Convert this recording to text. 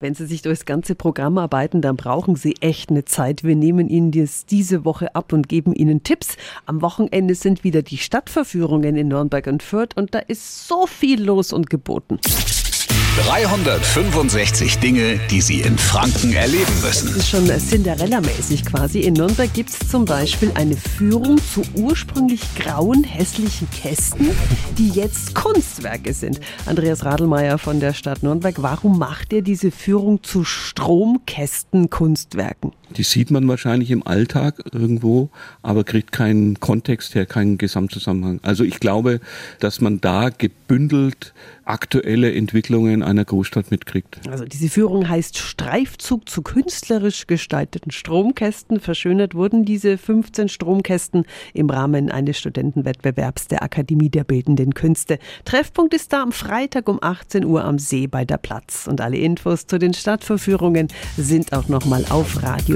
Wenn Sie sich durchs ganze Programm arbeiten, dann brauchen Sie echt eine Zeit. Wir nehmen Ihnen das diese Woche ab und geben Ihnen Tipps. Am Wochenende sind wieder die Stadtverführungen in Nürnberg und Fürth und da ist so viel los und geboten. 365 Dinge, die Sie in Franken erleben müssen. Das ist schon Cinderella-mäßig quasi. In Nürnberg gibt es zum Beispiel eine Führung zu ursprünglich grauen, hässlichen Kästen, die jetzt Kunstwerke sind. Andreas Radelmeier von der Stadt Nürnberg, warum macht ihr diese Führung zu Stromkästen-Kunstwerken? Die sieht man wahrscheinlich im Alltag irgendwo, aber kriegt keinen Kontext her, keinen Gesamtzusammenhang. Also ich glaube, dass man da gebündelt aktuelle Entwicklungen einer Großstadt mitkriegt. Also diese Führung heißt Streifzug zu künstlerisch gestalteten Stromkästen. Verschönert wurden diese 15 Stromkästen im Rahmen eines Studentenwettbewerbs der Akademie der Bildenden Künste. Treffpunkt ist da am Freitag um 18 Uhr am See bei der Platz. Und alle Infos zu den Stadtverführungen sind auch nochmal auf